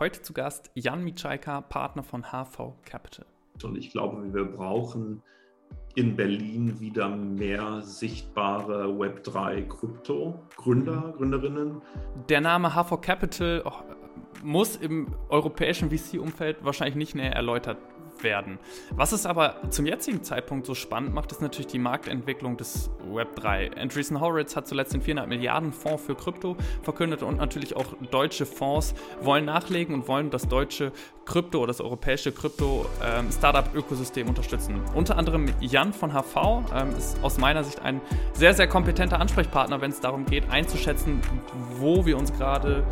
Heute zu Gast Jan Mitschaika, Partner von HV Capital. Und ich glaube, wir brauchen in Berlin wieder mehr sichtbare Web3-Krypto-Gründer, Gründerinnen. Der Name HV Capital oh, muss im europäischen VC-Umfeld wahrscheinlich nicht näher erläutert werden. Was es aber zum jetzigen Zeitpunkt so spannend macht, ist natürlich die Marktentwicklung des Web3. Andreessen Horowitz hat zuletzt den 400 Milliarden Fonds für Krypto verkündet und natürlich auch deutsche Fonds wollen nachlegen und wollen das deutsche Krypto oder das europäische Krypto-Startup-Ökosystem ähm, unterstützen. Unter anderem Jan von HV ähm, ist aus meiner Sicht ein sehr, sehr kompetenter Ansprechpartner, wenn es darum geht, einzuschätzen, wo wir uns gerade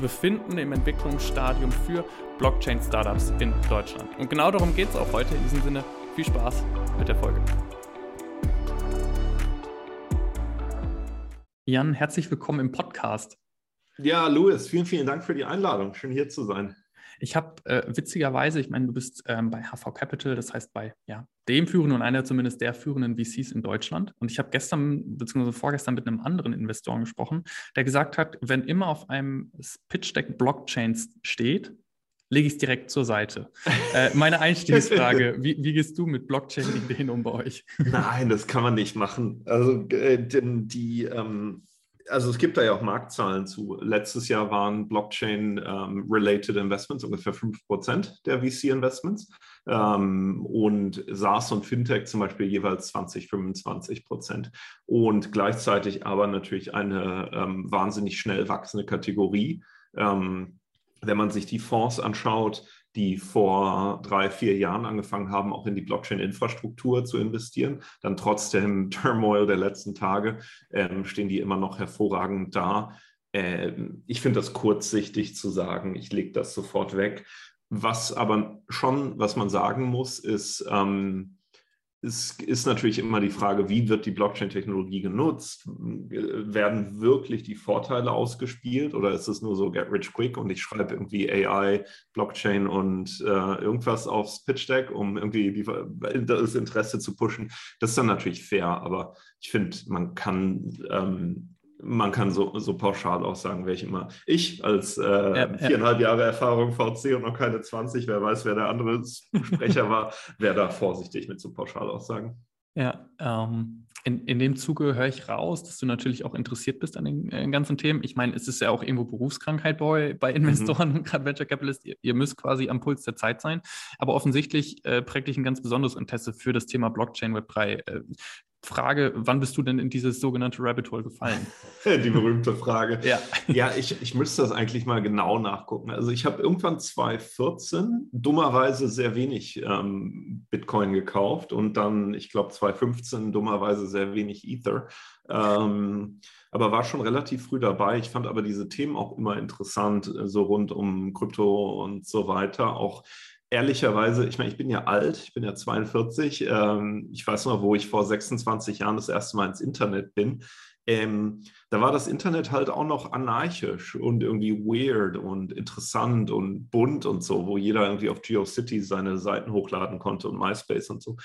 befinden im Entwicklungsstadium für Blockchain-Startups in Deutschland. Und genau darum geht es auch heute. In diesem Sinne, viel Spaß mit der Folge. Jan, herzlich willkommen im Podcast. Ja, Louis, vielen, vielen Dank für die Einladung. Schön hier zu sein. Ich habe äh, witzigerweise, ich meine, du bist ähm, bei HV Capital, das heißt bei ja, dem führenden und einer zumindest der führenden VCs in Deutschland. Und ich habe gestern bzw. vorgestern mit einem anderen Investoren gesprochen, der gesagt hat, wenn immer auf einem Pitch Deck Blockchain steht, lege ich es direkt zur Seite. Äh, meine Einstiegsfrage, wie, wie, gehst du mit Blockchain-Ideen um bei euch? Nein, das kann man nicht machen. Also, äh, denn die, ähm, also es gibt da ja auch Marktzahlen zu. Letztes Jahr waren Blockchain-related ähm, Investments ungefähr 5% der VC-Investments ähm, und SaaS und Fintech zum Beispiel jeweils 20, 25 Prozent. Und gleichzeitig aber natürlich eine ähm, wahnsinnig schnell wachsende Kategorie. Ähm, wenn man sich die Fonds anschaut, die vor drei, vier Jahren angefangen haben, auch in die Blockchain-Infrastruktur zu investieren, dann trotz dem Turmoil der letzten Tage ähm, stehen die immer noch hervorragend da. Ähm, ich finde das kurzsichtig zu sagen, ich lege das sofort weg. Was aber schon, was man sagen muss, ist, ähm, es ist natürlich immer die Frage, wie wird die Blockchain-Technologie genutzt? Werden wirklich die Vorteile ausgespielt oder ist es nur so get rich quick und ich schreibe irgendwie AI, Blockchain und äh, irgendwas aufs Pitch Deck, um irgendwie die, das Interesse zu pushen? Das ist dann natürlich fair, aber ich finde, man kann ähm, man kann so, so pauschal auch sagen, wer ich immer. Ich als äh, ja, viereinhalb ja. Jahre Erfahrung VC und noch keine 20, wer weiß, wer der andere Sprecher war, wäre da vorsichtig mit so pauschal Aussagen. Ja, ähm, in, in dem Zuge höre ich raus, dass du natürlich auch interessiert bist an den äh, ganzen Themen. Ich meine, es ist ja auch irgendwo Berufskrankheit bei, bei mhm. Investoren mhm. und gerade Venture Capitalist. Ihr, ihr, müsst quasi am Puls der Zeit sein. Aber offensichtlich äh, prägt dich ein ganz besonderes Interesse für das Thema Blockchain Web 3. Äh, Frage, wann bist du denn in dieses sogenannte Rabbit Hole gefallen? Die berühmte Frage. ja, ja ich, ich müsste das eigentlich mal genau nachgucken. Also ich habe irgendwann 2014 dummerweise sehr wenig ähm, Bitcoin gekauft und dann, ich glaube, 2015 dummerweise sehr wenig Ether. Ähm, aber war schon relativ früh dabei. Ich fand aber diese Themen auch immer interessant, so rund um Krypto und so weiter. Auch ehrlicherweise, ich meine, ich bin ja alt, ich bin ja 42. Ähm, ich weiß noch, wo ich vor 26 Jahren das erste Mal ins Internet bin. Ähm, da war das Internet halt auch noch anarchisch und irgendwie weird und interessant und bunt und so, wo jeder irgendwie auf GeoCities seine Seiten hochladen konnte und MySpace und so.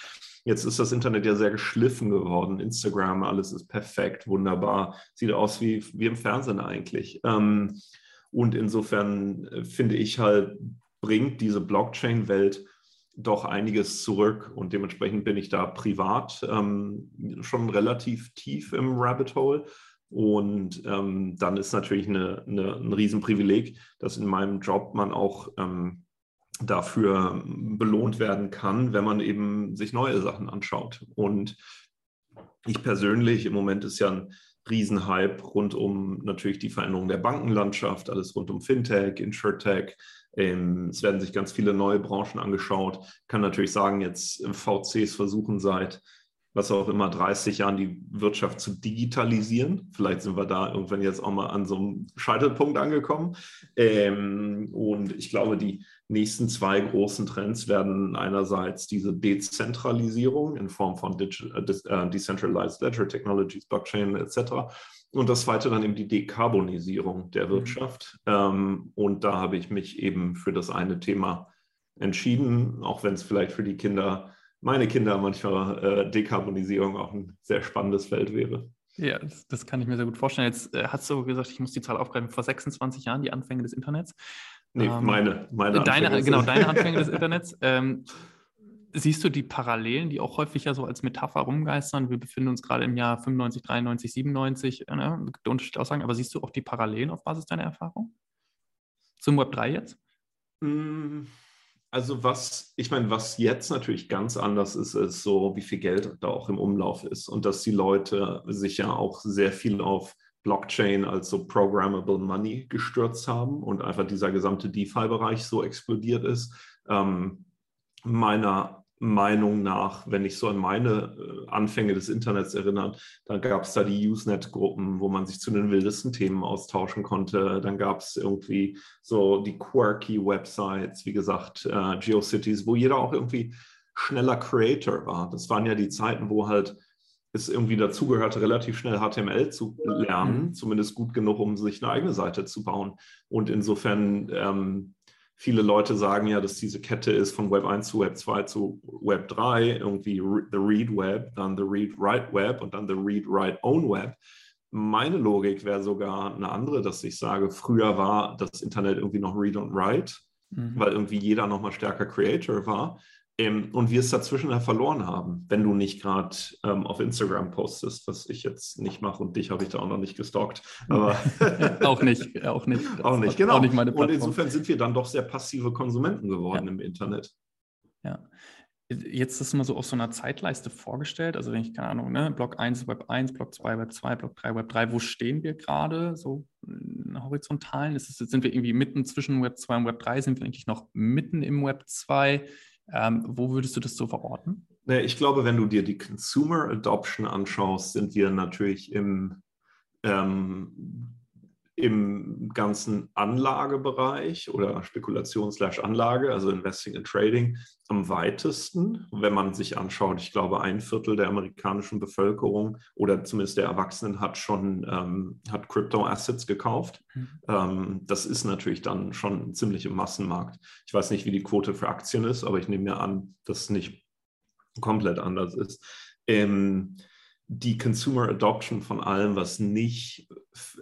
Jetzt ist das Internet ja sehr geschliffen geworden. Instagram, alles ist perfekt, wunderbar. Sieht aus wie, wie im Fernsehen eigentlich. Ähm, und insofern äh, finde ich halt, bringt diese Blockchain-Welt doch einiges zurück und dementsprechend bin ich da privat ähm, schon relativ tief im Rabbit Hole. Und ähm, dann ist natürlich eine, eine, ein Riesenprivileg, dass in meinem Job man auch ähm, dafür belohnt werden kann, wenn man eben sich neue Sachen anschaut. Und ich persönlich, im Moment ist ja ein Riesenhype rund um natürlich die Veränderung der Bankenlandschaft, alles rund um Fintech, Insurtech, ähm, es werden sich ganz viele neue Branchen angeschaut. Ich kann natürlich sagen, jetzt VCs versuchen seit was auch immer 30 Jahren die Wirtschaft zu digitalisieren. Vielleicht sind wir da irgendwann jetzt auch mal an so einem Scheitelpunkt angekommen. Ähm, und ich glaube, die nächsten zwei großen Trends werden einerseits diese Dezentralisierung in Form von Digital, äh, Decentralized Ledger Technologies, Blockchain etc. Und das zweite dann eben die Dekarbonisierung der mhm. Wirtschaft. Mhm. und da habe ich mich eben für das eine Thema entschieden, auch wenn es vielleicht für die Kinder, meine Kinder manchmal äh, Dekarbonisierung auch ein sehr spannendes Feld wäre. Ja, das, das kann ich mir sehr gut vorstellen. Jetzt äh, hast du gesagt, ich muss die Zahl aufgreifen, vor 26 Jahren die Anfänge des Internets. Nee, ähm, meine, meine deine, Anfänge. Genau, deine Anfänge des Internets. Ähm, siehst du die Parallelen, die auch häufig ja so als Metapher rumgeistern? Wir befinden uns gerade im Jahr 95, 93, 97, ne? unterschiedliche Aussagen, aber siehst du auch die Parallelen auf Basis deiner Erfahrung? Zum Web 3 jetzt? Mm, also was, ich meine, was jetzt natürlich ganz anders ist, ist so, wie viel Geld da auch im Umlauf ist und dass die Leute sich ja auch sehr viel auf Blockchain als so Programmable Money gestürzt haben und einfach dieser gesamte DeFi-Bereich so explodiert ist. Ähm, meiner Meinung nach, wenn ich so an meine äh, Anfänge des Internets erinnere, dann gab es da die Usenet-Gruppen, wo man sich zu den wildesten Themen austauschen konnte. Dann gab es irgendwie so die quirky Websites, wie gesagt, äh, GeoCities, wo jeder auch irgendwie schneller Creator war. Das waren ja die Zeiten, wo halt es irgendwie dazugehörte, relativ schnell HTML zu lernen, mhm. zumindest gut genug, um sich eine eigene Seite zu bauen. Und insofern ähm, viele Leute sagen ja, dass diese Kette ist von Web 1 zu Web 2 zu Web 3, irgendwie the Read Web, dann the Read Write Web und dann the Read Write Own Web. Meine Logik wäre sogar eine andere, dass ich sage, früher war das Internet irgendwie noch Read und Write, mhm. weil irgendwie jeder noch mal stärker Creator war. Ähm, und wir es dazwischen ja verloren haben, wenn du nicht gerade ähm, auf Instagram postest, was ich jetzt nicht mache und dich habe ich da auch noch nicht gestalkt. Aber auch nicht, auch nicht. auch nicht, genau. Auch nicht meine und insofern sind wir dann doch sehr passive Konsumenten geworden ja. im Internet. Ja. Jetzt ist es mal so auf so einer Zeitleiste vorgestellt. Also wenn ich, keine Ahnung, ne, Block 1, Web 1, Block 2, Web 2, Block 3, Web 3, wo stehen wir gerade so in horizontalen? Ist es, sind wir irgendwie mitten zwischen Web 2 und Web 3? Sind wir eigentlich noch mitten im Web 2? Ähm, wo würdest du das so verorten? Ich glaube, wenn du dir die Consumer Adoption anschaust, sind wir natürlich im, ähm, im ganzen Anlagebereich oder Spekulation/Anlage, also Investing and Trading, am weitesten. Wenn man sich anschaut, ich glaube, ein Viertel der amerikanischen Bevölkerung oder zumindest der Erwachsenen hat schon ähm, hat Crypto-Assets gekauft. Mhm. Ähm, das ist natürlich dann schon ziemlich im Massenmarkt. Ich weiß nicht, wie die Quote für Aktien ist, aber ich nehme mir an, dass es nicht komplett anders ist. Ähm, die Consumer Adoption von allem, was nicht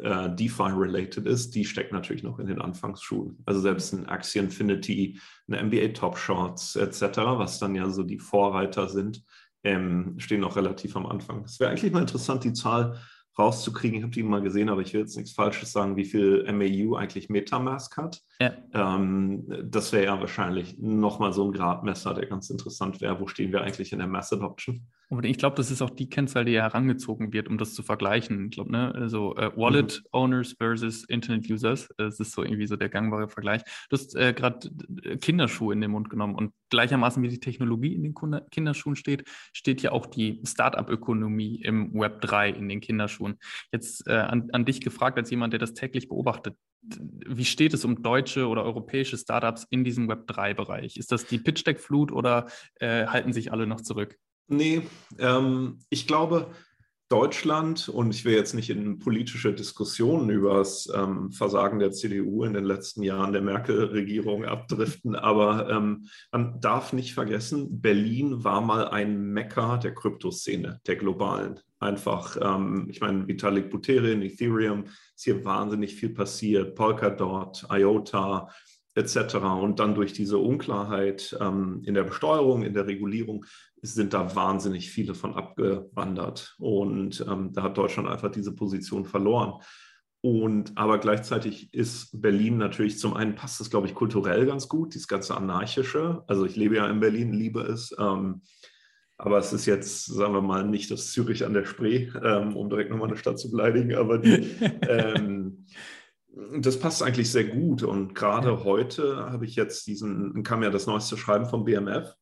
äh, DeFi-related ist, die steckt natürlich noch in den Anfangsschulen. Also selbst ein Axie Infinity, eine NBA Top Shots etc., was dann ja so die Vorreiter sind, ähm, stehen noch relativ am Anfang. Es wäre eigentlich mal interessant, die Zahl rauszukriegen. Ich habe die mal gesehen, aber ich will jetzt nichts Falsches sagen, wie viel MAU eigentlich Metamask hat. Ja. Ähm, das wäre ja wahrscheinlich nochmal so ein Gradmesser, der ganz interessant wäre. Wo stehen wir eigentlich in der Mass Adoption? Und ich glaube, das ist auch die Kennzahl, die herangezogen wird, um das zu vergleichen. Ich glaube, ne, also äh, Wallet mhm. Owners versus Internet Users, das ist so irgendwie so der gangbare Vergleich. Du hast äh, gerade äh, Kinderschuhe in den Mund genommen und gleichermaßen wie die Technologie in den Kinderschuhen steht, steht ja auch die Startup-Ökonomie im Web 3 in den Kinderschuhen. Jetzt äh, an, an dich gefragt, als jemand, der das täglich beobachtet, wie steht es um deutsche oder europäische Startups in diesem Web 3-Bereich? Ist das die Pitch-Deck-Flut oder äh, halten sich alle noch zurück? Nee, ähm, ich glaube, Deutschland, und ich will jetzt nicht in politische Diskussionen über das ähm, Versagen der CDU in den letzten Jahren der Merkel-Regierung abdriften, aber ähm, man darf nicht vergessen, Berlin war mal ein Mekka der Kryptoszene, der globalen. Einfach, ähm, ich meine, Vitalik Buterin, Ethereum, ist hier wahnsinnig viel passiert, Polkadot, IOTA, etc. Und dann durch diese Unklarheit ähm, in der Besteuerung, in der Regulierung sind da wahnsinnig viele von abgewandert. Und ähm, da hat Deutschland einfach diese Position verloren. Und aber gleichzeitig ist Berlin natürlich zum einen passt es, glaube ich, kulturell ganz gut, dieses ganze Anarchische. Also ich lebe ja in Berlin, liebe es. Ähm, aber es ist jetzt, sagen wir mal, nicht das Zürich an der Spree, ähm, um direkt nochmal eine Stadt zu beleidigen, aber die, ähm, das passt eigentlich sehr gut. Und gerade ja. heute habe ich jetzt diesen, kam ja das neueste Schreiben vom BMF.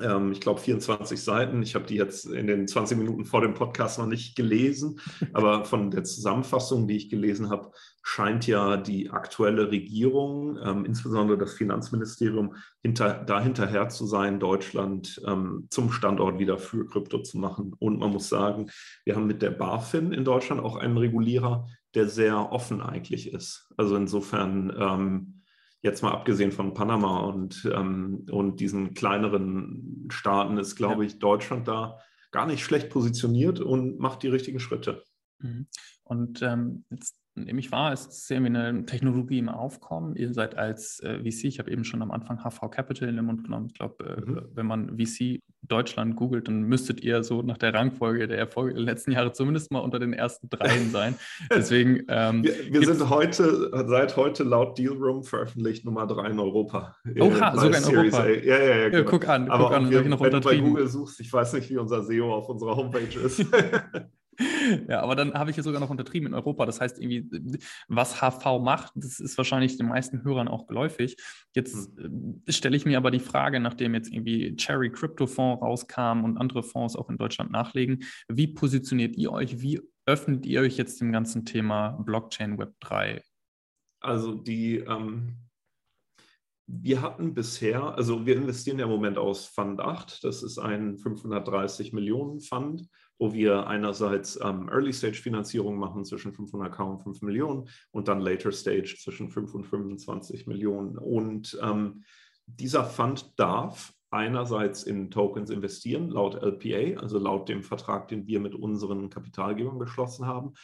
Ähm, ich glaube 24 Seiten. Ich habe die jetzt in den 20 Minuten vor dem Podcast noch nicht gelesen, aber von der Zusammenfassung, die ich gelesen habe, scheint ja die aktuelle Regierung, ähm, insbesondere das Finanzministerium, hinter, da hinterher zu sein, Deutschland ähm, zum Standort wieder für Krypto zu machen. Und man muss sagen, wir haben mit der BaFin in Deutschland auch einen Regulierer, der sehr offen eigentlich ist. Also insofern, ähm, jetzt mal abgesehen von Panama und, ähm, und diesen kleineren Staaten, ist, glaube ja. ich, Deutschland da gar nicht schlecht positioniert und macht die richtigen Schritte. Mhm. Und ähm, jetzt nehme ich wahr, es ist irgendwie eine Technologie im Aufkommen. Ihr seid als äh, VC, ich habe eben schon am Anfang HV Capital in den Mund genommen. Ich glaube, äh, mhm. wenn man VC Deutschland googelt, dann müsstet ihr so nach der Rangfolge der Erfolge der letzten Jahre zumindest mal unter den ersten dreien sein. Deswegen. Ähm, wir, wir sind heute, seit heute laut Dealroom veröffentlicht Nummer drei in Europa. Oha, sogar in Series Europa. A. Ja, ja, ja. Genau. ja guck an, Aber guck an, wir, wenn du bei Google suchst, ich weiß nicht, wie unser SEO auf unserer Homepage ist. Ja, aber dann habe ich ja sogar noch untertrieben in Europa. Das heißt, irgendwie, was HV macht, das ist wahrscheinlich den meisten Hörern auch geläufig. Jetzt hm. äh, stelle ich mir aber die Frage, nachdem jetzt irgendwie Cherry Crypto Fonds rauskam und andere Fonds auch in Deutschland nachlegen, wie positioniert ihr euch? Wie öffnet ihr euch jetzt dem ganzen Thema Blockchain Web 3? Also die, ähm, wir hatten bisher, also wir investieren ja im Moment aus Fund 8, das ist ein 530 Millionen Fund wo wir einerseits ähm, Early-Stage-Finanzierung machen zwischen 500k und 5 Millionen und dann Later-Stage zwischen 5 und 25 Millionen. Und ähm, dieser Fund darf einerseits in Tokens investieren, laut LPA, also laut dem Vertrag, den wir mit unseren Kapitalgebern geschlossen haben.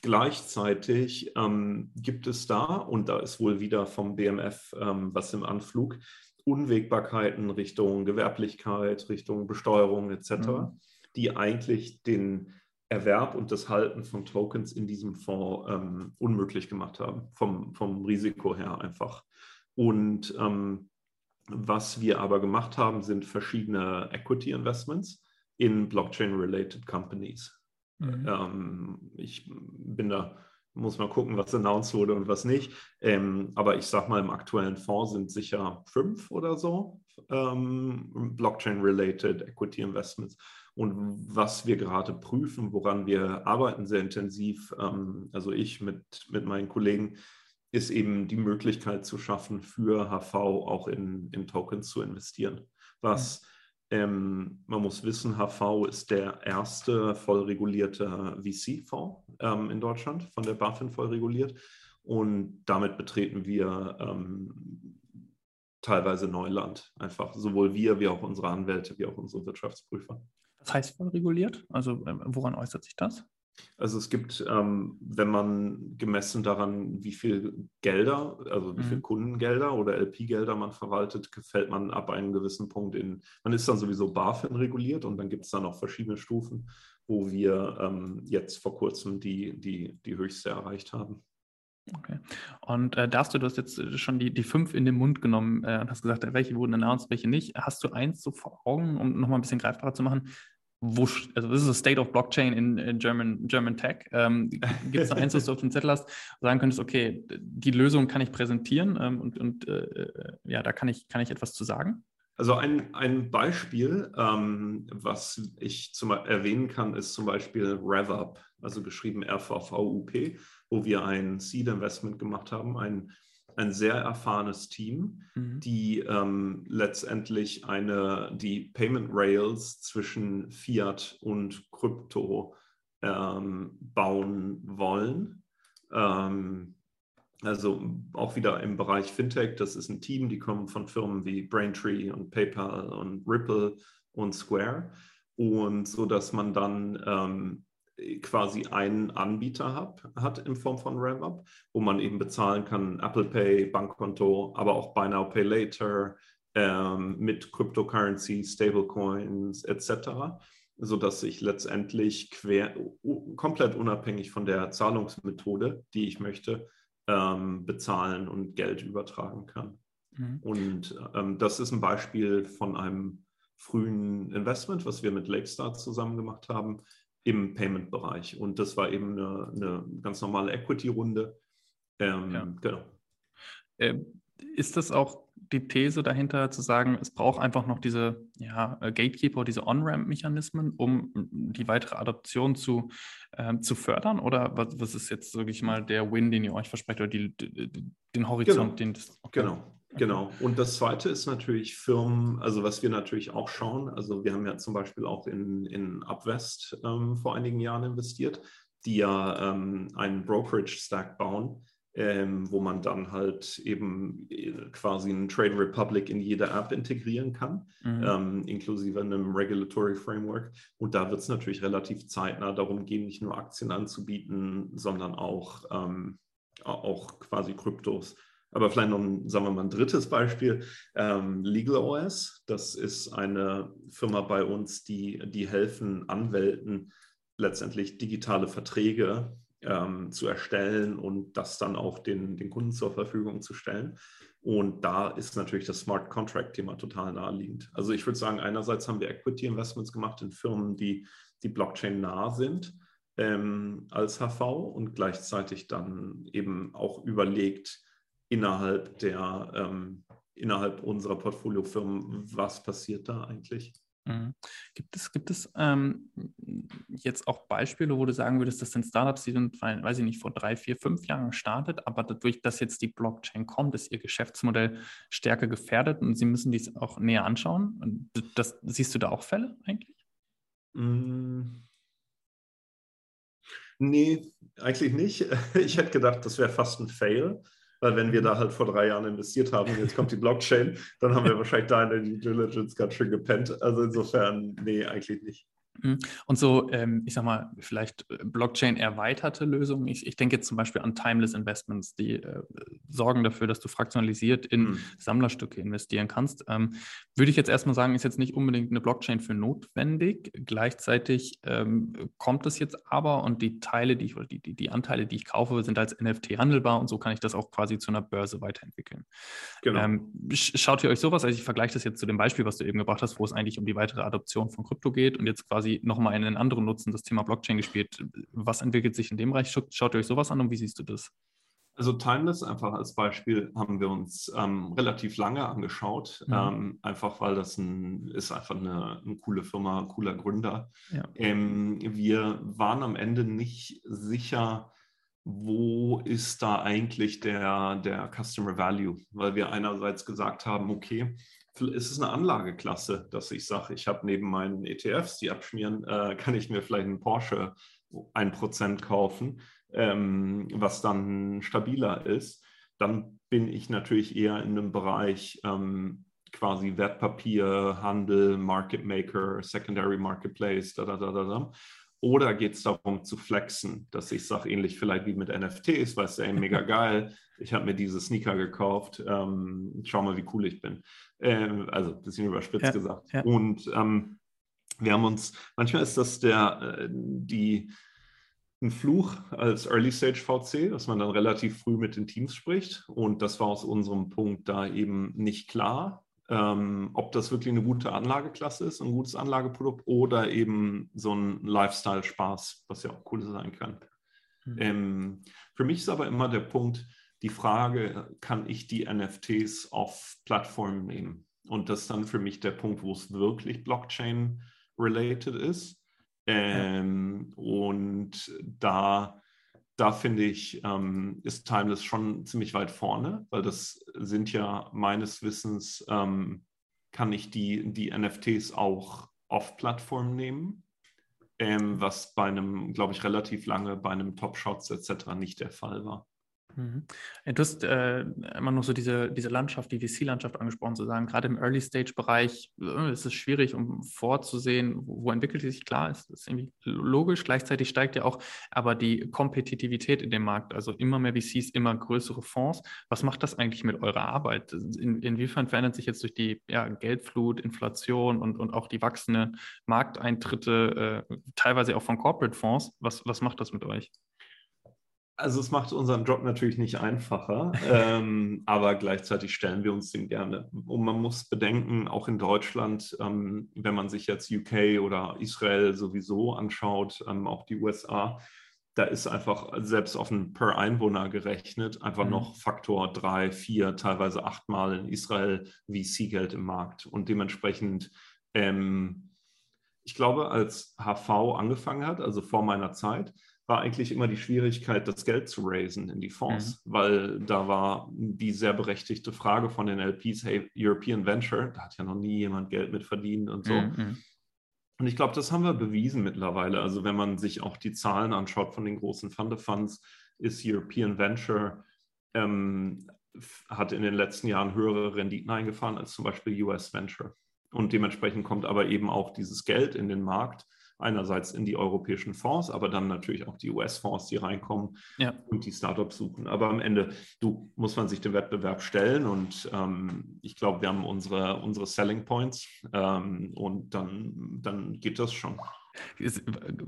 Gleichzeitig ähm, gibt es da, und da ist wohl wieder vom BMF ähm, was im Anflug, Unwägbarkeiten Richtung Gewerblichkeit, Richtung Besteuerung etc. Mhm die eigentlich den Erwerb und das Halten von Tokens in diesem Fonds ähm, unmöglich gemacht haben, vom, vom Risiko her einfach. Und ähm, was wir aber gemacht haben, sind verschiedene Equity Investments in Blockchain-related Companies. Mhm. Ähm, ich bin da, muss mal gucken, was announced wurde und was nicht. Ähm, aber ich sag mal, im aktuellen Fonds sind sicher fünf oder so ähm, Blockchain-related Equity Investments. Und was wir gerade prüfen, woran wir arbeiten sehr intensiv, ähm, also ich mit, mit meinen Kollegen, ist eben die Möglichkeit zu schaffen, für HV auch in, in Tokens zu investieren. Was ähm, man muss wissen, HV ist der erste voll regulierte VC-Fonds ähm, in Deutschland, von der BaFin voll reguliert. Und damit betreten wir ähm, teilweise Neuland. Einfach sowohl wir, wie auch unsere Anwälte, wie auch unsere Wirtschaftsprüfer. Was heißt voll reguliert? Also ähm, woran äußert sich das? Also es gibt, ähm, wenn man gemessen daran, wie viel Gelder, also wie mhm. viel Kundengelder oder LP-Gelder man verwaltet, gefällt man ab einem gewissen Punkt in, man ist dann sowieso BaFin reguliert und dann gibt es dann auch verschiedene Stufen, wo wir ähm, jetzt vor kurzem die, die, die höchste erreicht haben. Okay. Und äh, darfst du, du hast jetzt äh, schon die, die fünf in den Mund genommen äh, und hast gesagt, welche wurden announced, welche nicht. Hast du eins so vor Augen, um nochmal ein bisschen greifbarer zu machen? Wo, also das ist das State of Blockchain in, in German, German Tech. Ähm, Gibt es da eins, was du auf dem Zettel hast, sagen könntest, okay, die Lösung kann ich präsentieren ähm, und, und äh, äh, ja, da kann ich, kann ich etwas zu sagen? Also ein, ein Beispiel, ähm, was ich zum, erwähnen kann, ist zum Beispiel RevUp, also geschrieben RVVUP wo wir ein Seed Investment gemacht haben, ein, ein sehr erfahrenes Team, mhm. die ähm, letztendlich eine, die Payment Rails zwischen Fiat und Krypto ähm, bauen wollen. Ähm, also auch wieder im Bereich Fintech, das ist ein Team, die kommen von Firmen wie Braintree und PayPal und Ripple und Square. Und so dass man dann ähm, quasi einen Anbieter hab, hat in Form von RevUp, wo man eben bezahlen kann, Apple Pay, Bankkonto, aber auch Buy Now, Pay Later ähm, mit Cryptocurrency, Stablecoins etc., sodass ich letztendlich quer, komplett unabhängig von der Zahlungsmethode, die ich möchte, ähm, bezahlen und Geld übertragen kann. Mhm. Und ähm, das ist ein Beispiel von einem frühen Investment, was wir mit Lakestar zusammen gemacht haben, im Payment-Bereich. Und das war eben eine, eine ganz normale Equity-Runde. Ähm, ja. Genau. Äh, ist das auch die These dahinter zu sagen, es braucht einfach noch diese ja, äh, Gatekeeper, diese On-Ramp-Mechanismen, um die weitere Adoption zu, äh, zu fördern? Oder was, was, ist jetzt wirklich mal der Win, den ihr euch versprecht oder die, die, den Horizont, genau. den das. Okay. Genau. Genau. Und das Zweite ist natürlich Firmen, also was wir natürlich auch schauen, also wir haben ja zum Beispiel auch in, in Upwest ähm, vor einigen Jahren investiert, die ja ähm, einen Brokerage-Stack bauen, ähm, wo man dann halt eben äh, quasi einen Trade Republic in jede App integrieren kann, mhm. ähm, inklusive einem Regulatory Framework. Und da wird es natürlich relativ zeitnah darum gehen, nicht nur Aktien anzubieten, sondern auch, ähm, auch quasi Kryptos. Aber vielleicht noch, ein, sagen wir mal, ein drittes Beispiel, ähm, LegalOS. Das ist eine Firma bei uns, die, die helfen Anwälten letztendlich digitale Verträge ähm, zu erstellen und das dann auch den, den Kunden zur Verfügung zu stellen. Und da ist natürlich das Smart Contract-Thema total naheliegend. Also ich würde sagen, einerseits haben wir Equity-Investments gemacht in Firmen, die, die Blockchain nah sind ähm, als HV und gleichzeitig dann eben auch überlegt innerhalb der ähm, innerhalb unserer Portfoliofirmen, was passiert da eigentlich? Mhm. Gibt es, gibt es ähm, jetzt auch Beispiele, wo du sagen würdest, das sind Startups, die sind, weiß ich nicht, vor drei, vier, fünf Jahren gestartet, aber dadurch, dass jetzt die Blockchain kommt, ist ihr Geschäftsmodell stärker gefährdet und sie müssen dies auch näher anschauen. Das, siehst du da auch Fälle eigentlich? Mm. Nee, eigentlich nicht. Ich hätte gedacht, das wäre fast ein Fail. Weil wenn wir da halt vor drei Jahren investiert haben und jetzt kommt die Blockchain, dann haben wir wahrscheinlich da in der Diligence ganz schön gepennt. Also insofern, nee, eigentlich nicht. Mhm. Und so, ähm, ich sag mal, vielleicht äh, Blockchain-erweiterte Lösungen. Ich, ich, denke jetzt zum Beispiel an Timeless Investments, die äh, sorgen dafür, dass du fraktionalisiert in mhm. Sammlerstücke investieren kannst. Ähm, würde ich jetzt erstmal sagen, ist jetzt nicht unbedingt eine Blockchain für notwendig. Gleichzeitig ähm, kommt es jetzt aber und die Teile, die ich, die, die, die, Anteile, die ich kaufe, sind als NFT handelbar und so kann ich das auch quasi zu einer Börse weiterentwickeln. Genau. Ähm, schaut ihr euch sowas, also ich vergleiche das jetzt zu dem Beispiel, was du eben gebracht hast, wo es eigentlich um die weitere Adoption von Krypto geht und jetzt quasi quasi nochmal einen anderen Nutzen, das Thema Blockchain gespielt. Was entwickelt sich in dem Bereich? Schaut ihr euch sowas an und wie siehst du das? Also Timeless einfach als Beispiel haben wir uns ähm, relativ lange angeschaut, mhm. ähm, einfach weil das ein, ist einfach eine, eine coole Firma, ein cooler Gründer. Ja. Ähm, wir waren am Ende nicht sicher, wo ist da eigentlich der, der Customer Value, weil wir einerseits gesagt haben, okay, ist es eine Anlageklasse, dass ich sage, ich habe neben meinen ETFs, die abschmieren, äh, kann ich mir vielleicht einen Porsche 1% kaufen, ähm, was dann stabiler ist. Dann bin ich natürlich eher in einem Bereich ähm, quasi Wertpapier, Handel, Market Maker, Secondary Marketplace, da, da, da, da, da. Oder geht es darum zu flexen, dass ich sage, ähnlich vielleicht wie mit NFTs, weißt du, ey, mega geil, ich habe mir diese Sneaker gekauft, ähm, schau mal, wie cool ich bin. Ähm, also ein bisschen überspitzt ja, gesagt. Ja. Und ähm, wir haben uns, manchmal ist das der, äh, die, ein Fluch als Early Stage VC, dass man dann relativ früh mit den Teams spricht. Und das war aus unserem Punkt da eben nicht klar ähm, ob das wirklich eine gute Anlageklasse ist, ein gutes Anlageprodukt oder eben so ein Lifestyle-Spaß, was ja auch cool sein kann. Mhm. Ähm, für mich ist aber immer der Punkt, die Frage, kann ich die NFTs auf Plattformen nehmen? Und das ist dann für mich der Punkt, wo es wirklich Blockchain-related ist. Ähm, ja. Und da da finde ich, ähm, ist Timeless schon ziemlich weit vorne, weil das sind ja meines Wissens, ähm, kann ich die, die NFTs auch auf Plattform nehmen, ähm, was bei einem, glaube ich, relativ lange bei einem Top Shots etc. nicht der Fall war. Mhm. Du hast äh, immer noch so diese, diese Landschaft, die VC-Landschaft angesprochen, zu sagen, gerade im Early-Stage-Bereich äh, ist es schwierig, um vorzusehen, wo, wo entwickelt es sich. Klar, ist, ist irgendwie logisch. Gleichzeitig steigt ja auch aber die Kompetitivität in dem Markt, also immer mehr VCs, immer größere Fonds. Was macht das eigentlich mit eurer Arbeit? In, inwiefern verändert sich jetzt durch die ja, Geldflut, Inflation und, und auch die wachsenden Markteintritte, äh, teilweise auch von Corporate-Fonds? Was, was macht das mit euch? Also es macht unseren Job natürlich nicht einfacher, ähm, aber gleichzeitig stellen wir uns den gerne. Und man muss bedenken, auch in Deutschland, ähm, wenn man sich jetzt UK oder Israel sowieso anschaut, ähm, auch die USA, da ist einfach selbst auf ein per Einwohner gerechnet einfach mhm. noch Faktor drei, vier, teilweise achtmal in Israel VC-Geld im Markt. Und dementsprechend, ähm, ich glaube, als HV angefangen hat, also vor meiner Zeit, war eigentlich immer die Schwierigkeit, das Geld zu raisen in die Fonds, mhm. weil da war die sehr berechtigte Frage von den LPs, hey, European Venture, da hat ja noch nie jemand Geld mit verdient und so. Mhm. Und ich glaube, das haben wir bewiesen mittlerweile. Also wenn man sich auch die Zahlen anschaut von den großen Fund Funds, ist European Venture ähm, hat in den letzten Jahren höhere Renditen eingefahren als zum Beispiel US Venture. Und dementsprechend kommt aber eben auch dieses Geld in den Markt, einerseits in die europäischen Fonds, aber dann natürlich auch die US-Fonds, die reinkommen ja. und die Startups suchen. Aber am Ende, du muss man sich dem Wettbewerb stellen und ähm, ich glaube, wir haben unsere, unsere Selling Points ähm, und dann, dann geht das schon.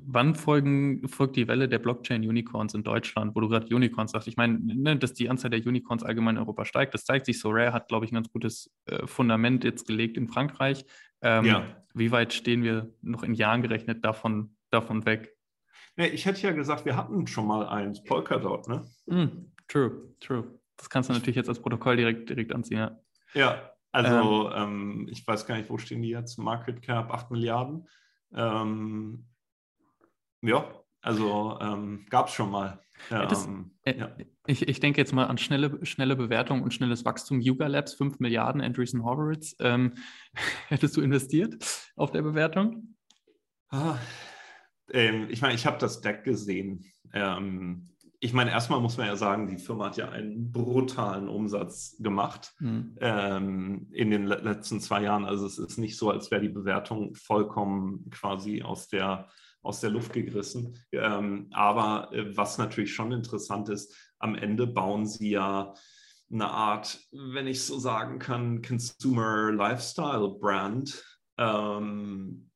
Wann folgen, folgt die Welle der Blockchain-Unicorns in Deutschland, wo du gerade Unicorns sagst? Ich meine, ne, dass die Anzahl der Unicorns allgemein in Europa steigt, das zeigt sich. So Rare hat, glaube ich, ein ganz gutes äh, Fundament jetzt gelegt in Frankreich. Ähm, ja. Wie weit stehen wir noch in Jahren gerechnet davon, davon weg? Ja, ich hätte ja gesagt, wir hatten schon mal eins, Polkadot, ne? Mm, true, true. Das kannst du natürlich jetzt als Protokoll direkt, direkt anziehen, ja. Ja, also ähm, ähm, ich weiß gar nicht, wo stehen die jetzt? Market Cap 8 Milliarden. Ähm, ja, also ähm, gab es schon mal. Das, ähm, äh, ja. ich, ich denke jetzt mal an schnelle, schnelle Bewertung und schnelles Wachstum. Yuga Labs, 5 Milliarden, Andreessen Horowitz. Ähm, hättest du investiert auf der Bewertung? Ah, ähm, ich meine, ich habe das Deck gesehen. Ähm, ich meine, erstmal muss man ja sagen, die Firma hat ja einen brutalen Umsatz gemacht mhm. in den letzten zwei Jahren. Also es ist nicht so, als wäre die Bewertung vollkommen quasi aus der, aus der Luft gegriffen. Ähm, aber äh, was natürlich schon interessant ist, am Ende bauen sie ja eine Art, wenn ich so sagen kann, Consumer Lifestyle Brand. Ähm,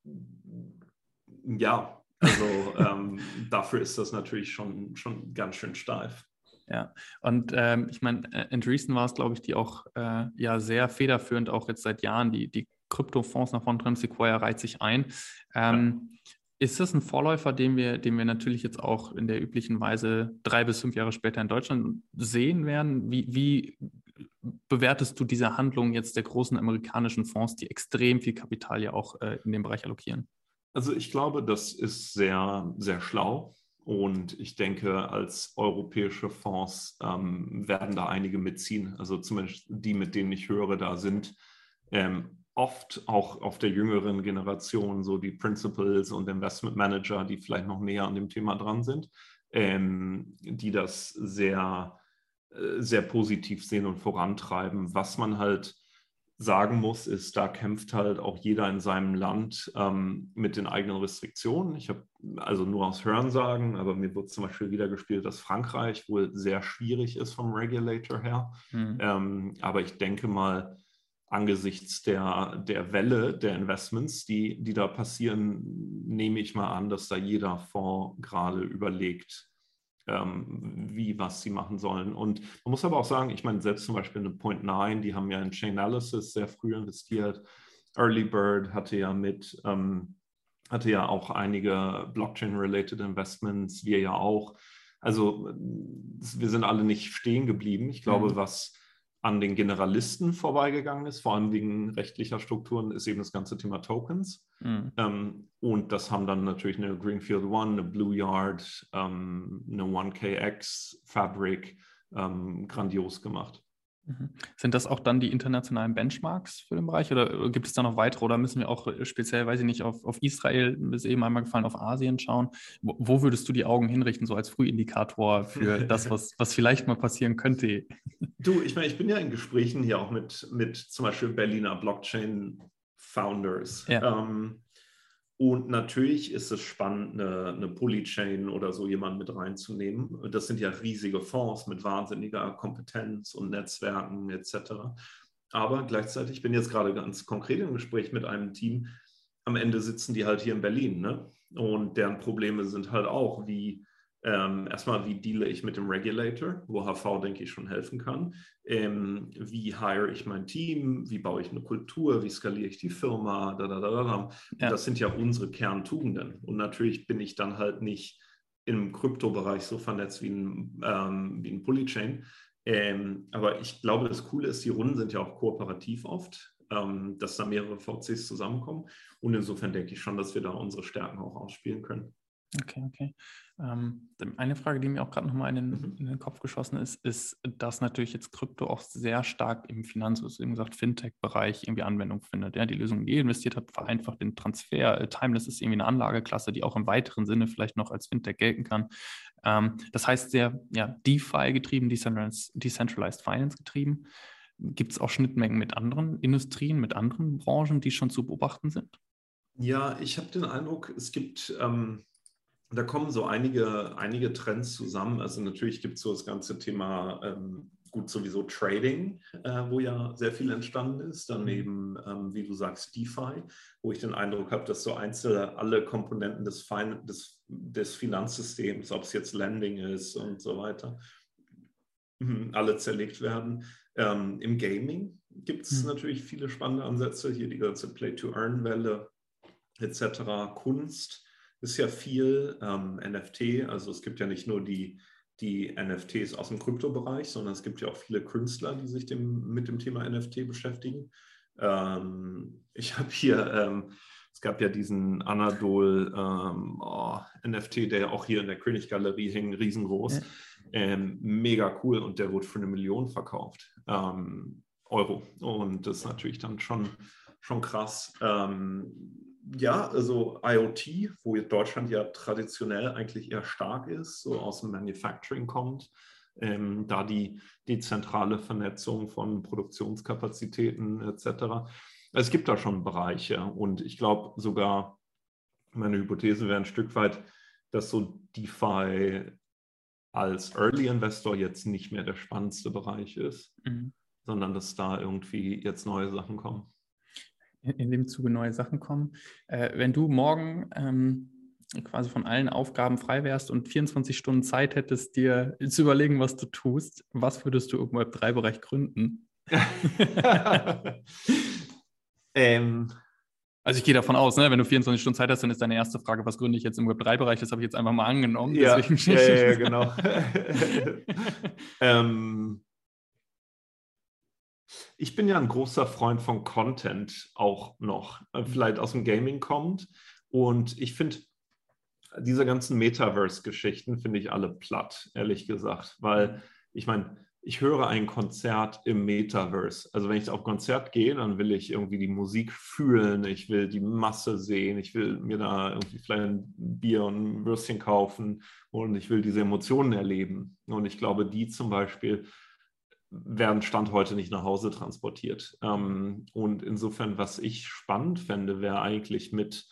ja, also ähm, dafür ist das natürlich schon, schon ganz schön steif. Ja, und ähm, ich meine, äh, Andreessen war es, glaube ich, die auch äh, ja sehr federführend auch jetzt seit Jahren die, die Kryptofonds nach vorne treiben. Sequoia reiht sich ein. Ähm, ja. Ist das ein Vorläufer, den wir, den wir natürlich jetzt auch in der üblichen Weise drei bis fünf Jahre später in Deutschland sehen werden? Wie, wie bewertest du diese Handlung jetzt der großen amerikanischen Fonds, die extrem viel Kapital ja auch äh, in dem Bereich allokieren? Also ich glaube, das ist sehr, sehr schlau. Und ich denke, als europäische Fonds ähm, werden da einige mitziehen. Also zumindest die, mit denen ich höre, da sind ähm, oft auch auf der jüngeren Generation so die Principals und Investment Manager, die vielleicht noch näher an dem Thema dran sind, ähm, die das sehr, äh, sehr positiv sehen und vorantreiben. Was man halt sagen muss, ist, da kämpft halt auch jeder in seinem Land ähm, mit den eigenen Restriktionen. Ich habe also nur aus Hörensagen, aber mir wird zum Beispiel wieder gespielt, dass Frankreich wohl sehr schwierig ist vom Regulator her. Mhm. Ähm, aber ich denke mal, angesichts der, der Welle der Investments, die, die da passieren, nehme ich mal an, dass da jeder Fonds gerade überlegt, ähm, wie, was sie machen sollen. Und man muss aber auch sagen, ich meine, selbst zum Beispiel eine Point 9, die haben ja in Chainalysis sehr früh investiert. Early Bird hatte ja mit, ähm, hatte ja auch einige Blockchain-related Investments, wir ja auch. Also wir sind alle nicht stehen geblieben. Ich glaube, mhm. was an den Generalisten vorbeigegangen ist, vor allem wegen rechtlicher Strukturen, ist eben das ganze Thema Tokens. Mhm. Ähm, und das haben dann natürlich eine Greenfield One, eine Blue Yard, ähm, eine 1KX, Fabric ähm, grandios gemacht. Mhm. Sind das auch dann die internationalen Benchmarks für den Bereich oder gibt es da noch weitere oder müssen wir auch äh, speziell, weiß ich nicht, auf, auf Israel, ist eben einmal gefallen, auf Asien schauen? Wo, wo, würdest du die Augen hinrichten, so als Frühindikator für das, was, was vielleicht mal passieren könnte? Du, ich meine, ich bin ja in Gesprächen hier auch mit, mit zum Beispiel Berliner Blockchain Founders. Ja. Ähm, und natürlich ist es spannend, eine, eine Polychain oder so jemanden mit reinzunehmen. Das sind ja riesige Fonds mit wahnsinniger Kompetenz und Netzwerken etc. Aber gleichzeitig bin jetzt gerade ganz konkret im Gespräch mit einem Team. Am Ende sitzen die halt hier in Berlin. Ne? Und deren Probleme sind halt auch, wie ähm, erstmal, wie deale ich mit dem Regulator, wo HV, denke ich, schon helfen kann. Ähm, wie hire ich mein Team? Wie baue ich eine Kultur? Wie skaliere ich die Firma? Da, da, da, ja. Das sind ja unsere Kerntugenden. Und natürlich bin ich dann halt nicht im Kryptobereich so vernetzt wie ein, ähm, wie ein Polychain. Ähm, aber ich glaube, das Coole ist, die Runden sind ja auch kooperativ oft, ähm, dass da mehrere VCs zusammenkommen. Und insofern denke ich schon, dass wir da unsere Stärken auch ausspielen können. Okay, okay. Ähm, eine Frage, die mir auch gerade nochmal in, den, mhm. in den Kopf geschossen ist, ist, dass natürlich jetzt Krypto auch sehr stark im Finanz-, also eben gesagt, Fintech-Bereich irgendwie Anwendung findet. Ja, die Lösung, die ihr investiert habt, vereinfacht den Transfer. Äh, Timeless ist irgendwie eine Anlageklasse, die auch im weiteren Sinne vielleicht noch als Fintech gelten kann. Ähm, das heißt, sehr ja, DeFi getrieben, Decentralized, Decentralized Finance getrieben. Gibt es auch Schnittmengen mit anderen Industrien, mit anderen Branchen, die schon zu beobachten sind? Ja, ich habe den Eindruck, es gibt ähm, da kommen so einige, einige Trends zusammen. Also natürlich gibt es so das ganze Thema ähm, gut sowieso Trading, äh, wo ja sehr viel entstanden ist. Daneben, mhm. ähm, wie du sagst, DeFi, wo ich den Eindruck habe, dass so einzelne alle Komponenten des, fin des, des Finanzsystems, ob es jetzt Lending ist und so weiter, mhm, alle zerlegt werden. Ähm, Im Gaming gibt es mhm. natürlich viele spannende Ansätze, hier die ganze Play-to-Earn-Welle etc., Kunst ist ja viel ähm, NFT. Also es gibt ja nicht nur die, die NFTs aus dem Kryptobereich, sondern es gibt ja auch viele Künstler, die sich dem, mit dem Thema NFT beschäftigen. Ähm, ich habe hier, ähm, es gab ja diesen Anadol ähm, oh, NFT, der ja auch hier in der Königgalerie hing, riesengroß. Ähm, mega cool und der wurde für eine Million verkauft. Ähm, Euro. Und das ist natürlich dann schon, schon krass. Ähm, ja, also IoT, wo Deutschland ja traditionell eigentlich eher stark ist, so aus dem Manufacturing kommt, ähm, da die dezentrale Vernetzung von Produktionskapazitäten etc. Es gibt da schon Bereiche und ich glaube sogar, meine Hypothese wäre ein Stück weit, dass so DeFi als Early Investor jetzt nicht mehr der spannendste Bereich ist, mhm. sondern dass da irgendwie jetzt neue Sachen kommen in dem Zuge neue Sachen kommen. Äh, wenn du morgen ähm, quasi von allen Aufgaben frei wärst und 24 Stunden Zeit hättest, dir zu überlegen, was du tust, was würdest du im Web3-Bereich gründen? ähm, also ich gehe davon aus, ne, wenn du 24 Stunden Zeit hast, dann ist deine erste Frage, was gründe ich jetzt im Web3-Bereich? Das habe ich jetzt einfach mal angenommen. Ja, ja, ja, genau. ähm, ich bin ja ein großer Freund von Content auch noch, äh, mhm. vielleicht aus dem Gaming kommt. Und ich finde, diese ganzen Metaverse-Geschichten finde ich alle platt, ehrlich gesagt, weil mhm. ich meine, ich höre ein Konzert im Metaverse. Also wenn ich auf Konzert gehe, dann will ich irgendwie die Musik fühlen, ich will die Masse sehen, ich will mir da irgendwie vielleicht ein Bier und ein Würstchen kaufen und ich will diese Emotionen erleben. Und ich glaube, die zum Beispiel werden Stand heute nicht nach Hause transportiert. Ähm, und insofern, was ich spannend fände, wäre eigentlich mit,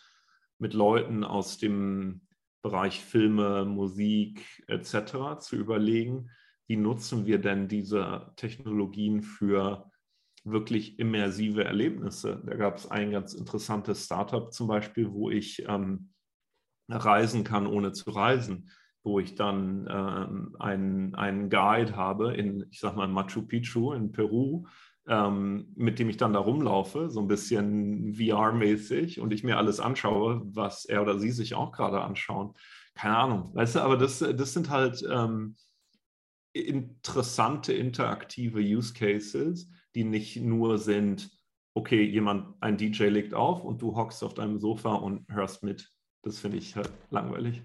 mit Leuten aus dem Bereich Filme, Musik etc. zu überlegen, wie nutzen wir denn diese Technologien für wirklich immersive Erlebnisse. Da gab es ein ganz interessantes Startup zum Beispiel, wo ich ähm, reisen kann, ohne zu reisen wo ich dann ähm, einen, einen Guide habe in, ich sag mal, Machu Picchu in Peru, ähm, mit dem ich dann da rumlaufe, so ein bisschen VR-mäßig und ich mir alles anschaue, was er oder sie sich auch gerade anschauen. Keine Ahnung, weißt du, aber das, das sind halt ähm, interessante, interaktive Use Cases, die nicht nur sind, okay, jemand, ein DJ legt auf und du hockst auf deinem Sofa und hörst mit. Das finde ich halt langweilig.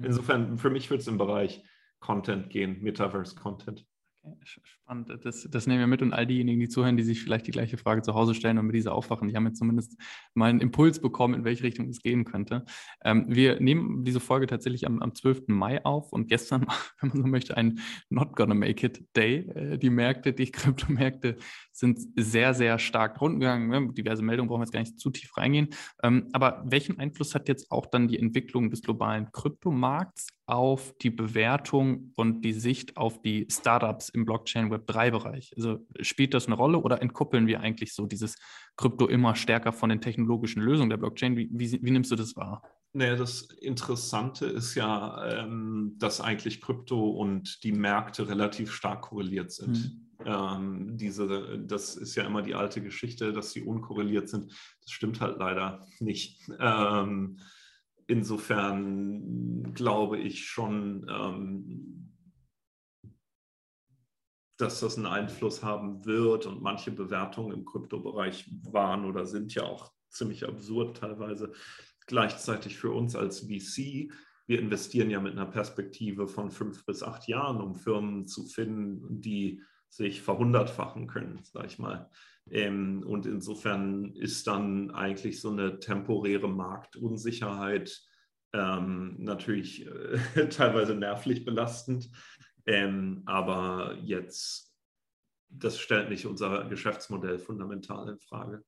Insofern, für mich wird es im Bereich Content gehen, Metaverse-Content. Okay, spannend. Das, das, nehmen wir mit und all diejenigen, die zuhören, die sich vielleicht die gleiche Frage zu Hause stellen und mit dieser aufwachen, die haben jetzt zumindest mal einen Impuls bekommen, in welche Richtung es gehen könnte. Ähm, wir nehmen diese Folge tatsächlich am, am 12. Mai auf und gestern, wenn man so möchte, ein Not Gonna Make It Day. Äh, die Märkte, die Kryptomärkte sind sehr, sehr stark runtergegangen. Ne? Diverse Meldungen brauchen wir jetzt gar nicht zu tief reingehen. Ähm, aber welchen Einfluss hat jetzt auch dann die Entwicklung des globalen Kryptomarkts auf die Bewertung und die Sicht auf die Startups im Blockchain Web 3-Bereich? Also spielt das eine Rolle oder entkoppeln wir eigentlich so dieses Krypto immer stärker von den technologischen Lösungen der Blockchain? Wie, wie, wie nimmst du das wahr? Naja, das Interessante ist ja, ähm, dass eigentlich Krypto und die Märkte relativ stark korreliert sind. Mhm. Ähm, diese, das ist ja immer die alte Geschichte, dass sie unkorreliert sind. Das stimmt halt leider nicht. Ähm, insofern glaube ich schon, ähm, dass das einen Einfluss haben wird und manche Bewertungen im Kryptobereich waren oder sind ja auch ziemlich absurd teilweise. Gleichzeitig für uns als VC wir investieren ja mit einer Perspektive von fünf bis acht Jahren, um Firmen zu finden, die sich verhundertfachen können, sage ich mal. Ähm, und insofern ist dann eigentlich so eine temporäre Marktunsicherheit ähm, natürlich äh, teilweise nervlich belastend. Ähm, aber jetzt, das stellt nicht unser Geschäftsmodell fundamental in Frage.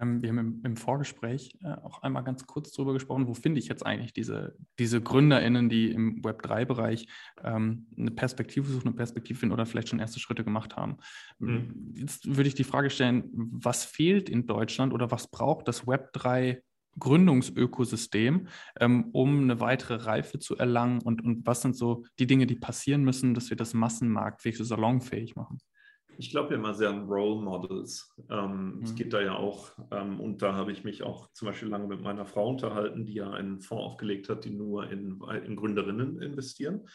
Ähm, wir haben im, im Vorgespräch äh, auch einmal ganz kurz darüber gesprochen, wo finde ich jetzt eigentlich diese, diese GründerInnen, die im Web3-Bereich ähm, eine Perspektive suchen, eine Perspektive finden oder vielleicht schon erste Schritte gemacht haben. Mhm. Jetzt würde ich die Frage stellen, was fehlt in Deutschland oder was braucht das Web3 Gründungsökosystem, ähm, um eine weitere Reife zu erlangen und, und was sind so die Dinge, die passieren müssen, dass wir das Massenmarktfähig, so salonfähig machen? Ich glaube immer sehr an Role Models. Ähm, mhm. Es geht da ja auch, ähm, und da habe ich mich auch zum Beispiel lange mit meiner Frau unterhalten, die ja einen Fonds aufgelegt hat, die nur in, in Gründerinnen investieren.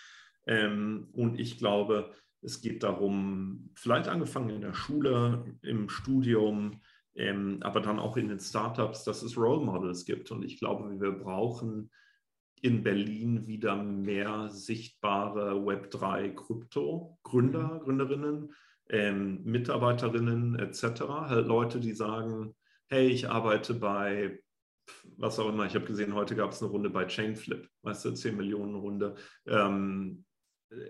Ähm, und ich glaube, es geht darum, vielleicht angefangen in der Schule, im Studium, ähm, aber dann auch in den Startups, dass es Role Models gibt. Und ich glaube, wir brauchen in Berlin wieder mehr sichtbare Web3-Krypto-Gründer, mhm. Gründerinnen ähm, Mitarbeiterinnen etc. Halt Leute, die sagen, hey, ich arbeite bei was auch immer. Ich habe gesehen, heute gab es eine Runde bei Chainflip, weißt du, 10 Millionen Runde. Ähm,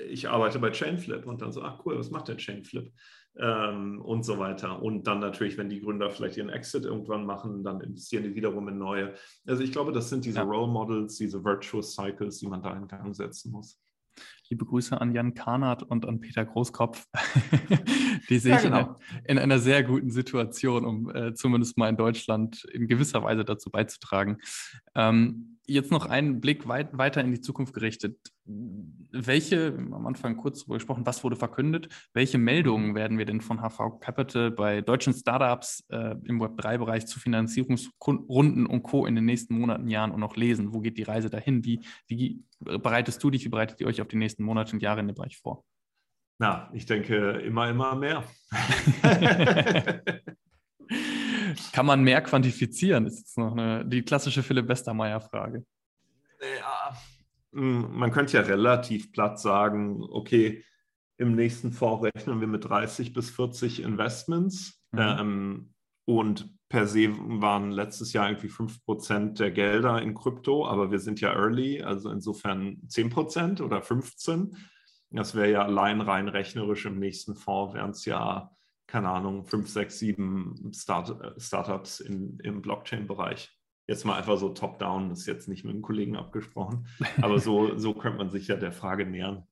ich arbeite bei Chainflip und dann so, ach cool, was macht der Chainflip? Ähm, und so weiter. Und dann natürlich, wenn die Gründer vielleicht ihren Exit irgendwann machen, dann investieren die wiederum in neue. Also ich glaube, das sind diese ja. Role Models, diese Virtuous Cycles, die man da in Gang setzen muss. Liebe Grüße an Jan Karnert und an Peter Großkopf. die sehe ja, genau. ich in, in, einer sehr guten Situation, um äh, zumindest mal in Deutschland in gewisser Weise dazu beizutragen. Ähm, jetzt noch einen Blick weit, weiter in die Zukunft gerichtet. Welche, am Anfang kurz darüber gesprochen, was wurde verkündet? Welche Meldungen werden wir denn von HV Capital bei deutschen Startups äh, im Web3-Bereich zu Finanzierungsrunden und Co. in den nächsten Monaten, Jahren und noch lesen? Wo geht die Reise dahin? Wie, wie bereitest du dich, wie bereitet ihr euch auf die nächsten Monate und Jahre in dem Bereich vor? Na, ich denke immer, immer mehr. Kann man mehr quantifizieren? Ist jetzt noch eine, die klassische Philipp Westermeier-Frage. Ja, hm, man könnte ja relativ platt sagen, okay, im nächsten Fonds rechnen wir mit 30 bis 40 Investments. Mhm. Ähm, und per se waren letztes Jahr irgendwie 5% der Gelder in Krypto, aber wir sind ja early, also insofern 10% oder 15%. Das wäre ja allein rein rechnerisch im nächsten Fonds, wären es ja keine Ahnung, fünf, sechs, sieben Start äh, Startups in, im Blockchain-Bereich. Jetzt mal einfach so top-down, ist jetzt nicht mit einem Kollegen abgesprochen, aber so, so könnte man sich ja der Frage nähern.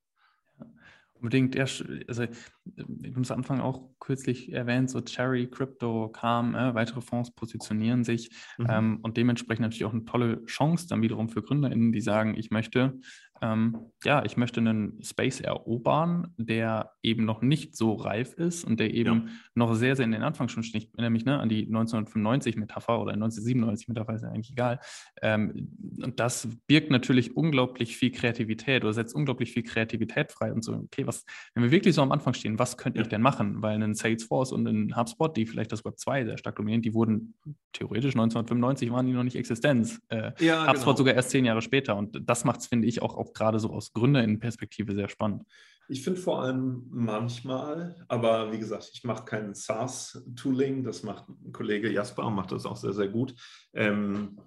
Unbedingt, ja, also ich habe es am Anfang auch kürzlich erwähnt, so Cherry, Crypto kam, äh, weitere Fonds positionieren sich mhm. ähm, und dementsprechend natürlich auch eine tolle Chance dann wiederum für GründerInnen, die sagen, ich möchte ähm, ja, ich möchte einen Space erobern, der eben noch nicht so reif ist und der eben ja. noch sehr, sehr in den Anfang schon steht. Ich erinnere mich ne, an die 1995-Metapher oder 1997-Metapher, ist ja eigentlich egal. Ähm, und das birgt natürlich unglaublich viel Kreativität oder setzt unglaublich viel Kreativität frei und so, okay, was, wenn wir wirklich so am Anfang stehen, was könnte ja. ich denn machen? Weil ein Salesforce und ein HubSpot, die vielleicht das Web 2 sehr stark dominieren, die wurden theoretisch 1995 waren die noch nicht Existenz. Äh, ja, HubSpot genau. sogar erst zehn Jahre später. Und das macht es, finde ich, auch, auch gerade so aus Gründerinnenperspektive sehr spannend. Ich finde vor allem manchmal, aber wie gesagt, ich mache kein SaaS-Tooling, das macht ein Kollege Jasper und macht das auch sehr, sehr gut. Ähm,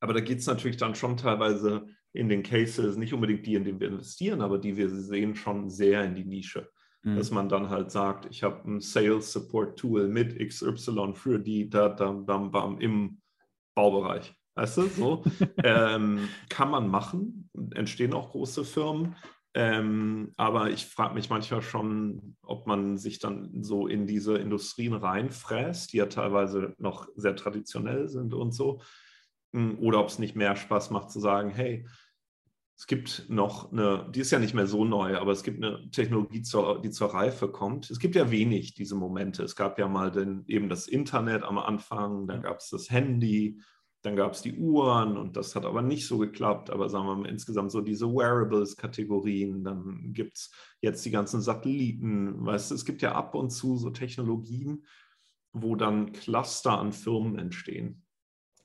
aber da geht es natürlich dann schon teilweise in den Cases, nicht unbedingt die, in denen wir investieren, aber die wir sehen schon sehr in die Nische. Mhm. Dass man dann halt sagt, ich habe ein Sales Support Tool mit XY für die da, da, bam, bam, im Baubereich. Weißt du, so ähm, kann man machen, entstehen auch große Firmen. Ähm, aber ich frage mich manchmal schon, ob man sich dann so in diese Industrien reinfräst, die ja teilweise noch sehr traditionell sind und so. Hm, oder ob es nicht mehr Spaß macht zu sagen, hey, es gibt noch eine, die ist ja nicht mehr so neu, aber es gibt eine Technologie, zur, die zur Reife kommt. Es gibt ja wenig diese Momente. Es gab ja mal den, eben das Internet am Anfang, dann gab es das Handy, dann gab es die Uhren und das hat aber nicht so geklappt. Aber sagen wir mal insgesamt so diese Wearables-Kategorien. Dann gibt es jetzt die ganzen Satelliten. Weißt du, es gibt ja ab und zu so Technologien, wo dann Cluster an Firmen entstehen.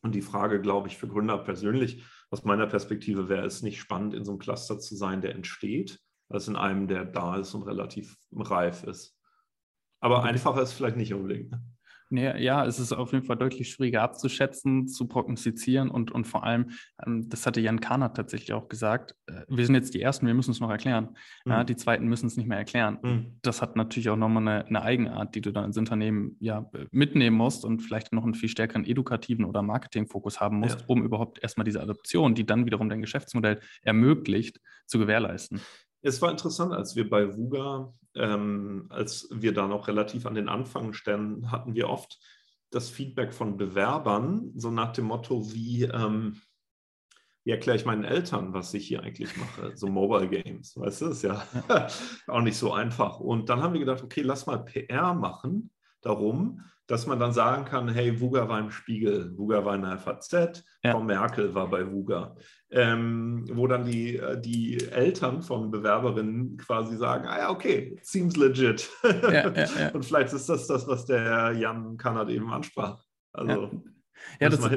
Und die Frage, glaube ich, für Gründer persönlich, aus meiner Perspektive wäre es nicht spannend, in so einem Cluster zu sein, der entsteht, als in einem, der da ist und relativ reif ist. Aber einfacher ist vielleicht nicht unbedingt. Ne? Nee, ja, es ist auf jeden Fall deutlich schwieriger abzuschätzen, zu prognostizieren und, und vor allem, ähm, das hatte Jan Kahnert tatsächlich auch gesagt, äh, wir sind jetzt die Ersten, wir müssen es noch erklären. Mhm. Ja, die Zweiten müssen es nicht mehr erklären. Mhm. Das hat natürlich auch nochmal eine, eine, Eigenart, die du dann ins Unternehmen ja mitnehmen musst und vielleicht noch einen viel stärkeren edukativen oder Marketingfokus haben musst, ja. um überhaupt erstmal diese Adoption, die dann wiederum dein Geschäftsmodell ermöglicht, zu gewährleisten. Es war interessant, als wir bei VUGA, ähm, als wir da noch relativ an den Anfang standen, hatten wir oft das Feedback von Bewerbern, so nach dem Motto, wie, ähm, wie erkläre ich meinen Eltern, was ich hier eigentlich mache? So Mobile Games, weißt du, ist ja, ja. auch nicht so einfach. Und dann haben wir gedacht, okay, lass mal PR machen darum, dass man dann sagen kann, hey, Wuga war im Spiegel, Wuga war in der FAZ, ja. Frau Merkel war bei Wuga. Ähm, wo dann die, äh, die Eltern von Bewerberinnen quasi sagen, ah ja, okay, seems legit. Ja, ja, Und vielleicht ist das das, was der Jan Kannert eben ansprach. Also, ja, das,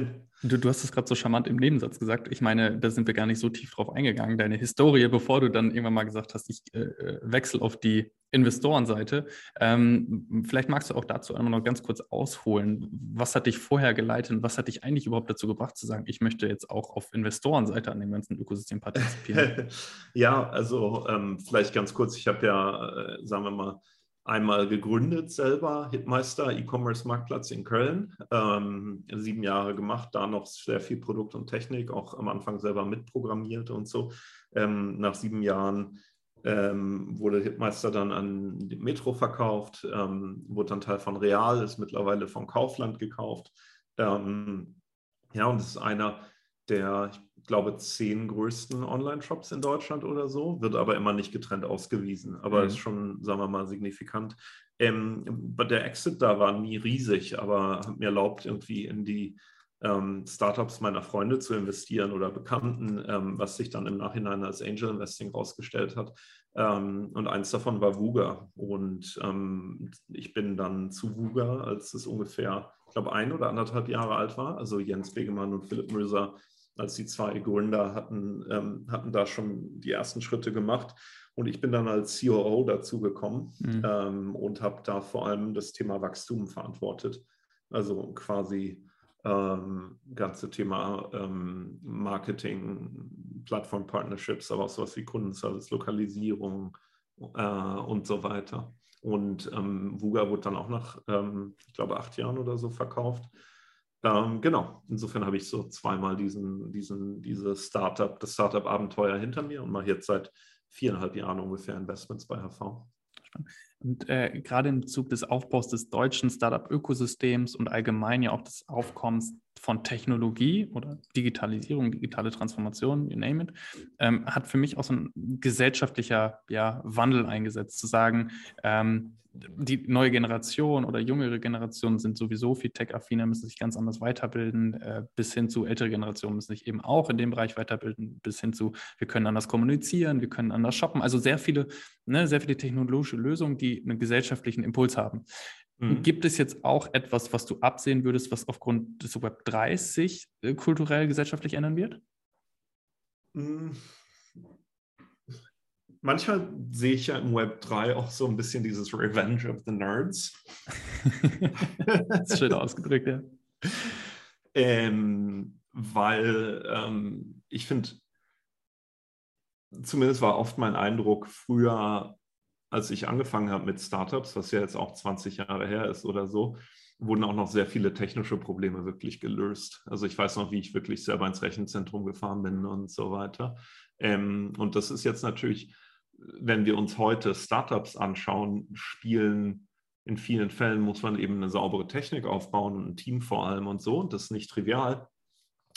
Du, du hast es gerade so charmant im Nebensatz gesagt. Ich meine, da sind wir gar nicht so tief drauf eingegangen. Deine Historie, bevor du dann irgendwann mal gesagt hast, ich äh, äh wechsle auf die Investorenseite. Ähm, vielleicht magst du auch dazu einmal noch ganz kurz ausholen. Was hat dich vorher geleitet? Was hat dich eigentlich überhaupt dazu gebracht zu sagen, ich möchte jetzt auch auf Investorenseite an dem ganzen Ökosystem partizipieren? ja, also ähm, vielleicht ganz kurz. Ich habe ja, äh, sagen wir mal, einmal gegründet selber, Hitmeister, E-Commerce-Marktplatz in Köln. Ähm, sieben Jahre gemacht, da noch sehr viel Produkt und Technik, auch am Anfang selber mitprogrammiert und so. Ähm, nach sieben Jahren ähm, wurde Hitmeister dann an die Metro verkauft, ähm, wurde dann Teil von Real, ist mittlerweile von Kaufland gekauft. Ähm, ja, und es ist einer der, ich glaube, zehn größten Online-Shops in Deutschland oder so, wird aber immer nicht getrennt ausgewiesen, aber mhm. ist schon, sagen wir mal, signifikant. Ähm, der Exit da war nie riesig, aber hat mir erlaubt, irgendwie in die ähm, Startups meiner Freunde zu investieren oder Bekannten, ähm, was sich dann im Nachhinein als Angel Investing rausgestellt hat. Ähm, und eins davon war Wuga. Und ähm, ich bin dann zu Wuga, als es ungefähr, ich glaube, ein oder anderthalb Jahre alt war. Also Jens Begemann und Philipp Möser als die zwei Gründer hatten, ähm, hatten da schon die ersten Schritte gemacht. Und ich bin dann als COO dazugekommen mhm. ähm, und habe da vor allem das Thema Wachstum verantwortet. Also quasi ähm, ganze Thema ähm, Marketing, Plattform-Partnerships, aber auch sowas wie Kundenservice, Lokalisierung äh, und so weiter. Und ähm, Vuga wurde dann auch nach, ähm, ich glaube, acht Jahren oder so verkauft. Ähm, genau, insofern habe ich so zweimal diesen, diesen, diese Startup, das Startup-Abenteuer hinter mir und mache jetzt seit viereinhalb Jahren ungefähr Investments bei HV. Und äh, gerade im Bezug des Aufbaus des deutschen Startup-Ökosystems und allgemein ja auch des Aufkommens von Technologie oder Digitalisierung, digitale Transformation, you name it, ähm, hat für mich auch so ein gesellschaftlicher ja, Wandel eingesetzt, zu sagen, ähm, die neue Generation oder jüngere Generationen sind sowieso viel tech-affiner, müssen sich ganz anders weiterbilden, äh, bis hin zu ältere Generationen müssen sich eben auch in dem Bereich weiterbilden, bis hin zu, wir können anders kommunizieren, wir können anders shoppen. Also sehr viele, ne, sehr viele technologische Lösungen, die einen gesellschaftlichen Impuls haben. Mhm. Gibt es jetzt auch etwas, was du absehen würdest, was aufgrund des Web 30 äh, kulturell, gesellschaftlich ändern wird? Mhm manchmal sehe ich ja im Web 3 auch so ein bisschen dieses Revenge of the Nerds. das ist schön ausgedrückt, ja. Ähm, weil ähm, ich finde, zumindest war oft mein Eindruck früher, als ich angefangen habe mit Startups, was ja jetzt auch 20 Jahre her ist oder so, wurden auch noch sehr viele technische Probleme wirklich gelöst. Also ich weiß noch, wie ich wirklich selber ins Rechenzentrum gefahren bin und so weiter. Ähm, und das ist jetzt natürlich wenn wir uns heute Startups anschauen, spielen in vielen Fällen muss man eben eine saubere Technik aufbauen und ein Team vor allem und so. Und das ist nicht trivial.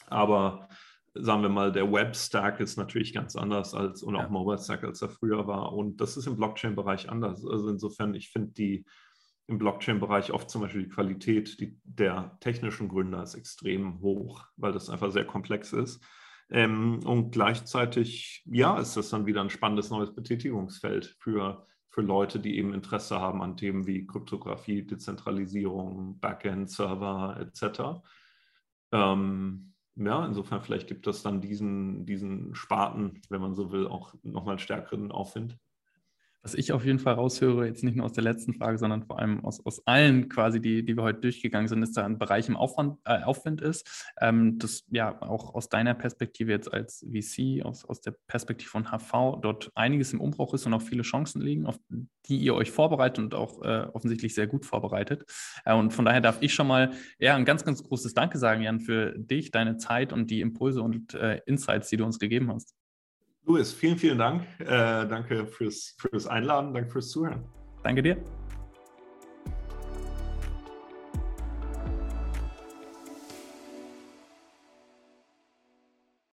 Aber sagen wir mal, der Web-Stack ist natürlich ganz anders als und auch ja. Mobile-Stack, als er früher war. Und das ist im Blockchain-Bereich anders. Also insofern, ich finde die im Blockchain-Bereich oft zum Beispiel die Qualität die, der technischen Gründer ist extrem hoch, weil das einfach sehr komplex ist. Ähm, und gleichzeitig, ja, ist das dann wieder ein spannendes neues Betätigungsfeld für, für Leute, die eben Interesse haben an Themen wie Kryptographie, Dezentralisierung, Backend, Server etc. Ähm, ja, insofern vielleicht gibt es dann diesen, diesen Sparten, wenn man so will, auch nochmal stärkeren Aufwind. Was ich auf jeden Fall raushöre, jetzt nicht nur aus der letzten Frage, sondern vor allem aus, aus allen quasi, die, die wir heute durchgegangen sind, ist da ein Bereich im Aufwand, äh, Aufwind ist, ähm, das ja auch aus deiner Perspektive jetzt als VC, aus, aus der Perspektive von HV, dort einiges im Umbruch ist und auch viele Chancen liegen, auf die ihr euch vorbereitet und auch äh, offensichtlich sehr gut vorbereitet. Äh, und von daher darf ich schon mal eher ein ganz, ganz großes Danke sagen, Jan, für dich, deine Zeit und die Impulse und äh, Insights, die du uns gegeben hast. Louis, vielen, vielen Dank. Äh, danke fürs, fürs Einladen, danke fürs Zuhören. Danke dir.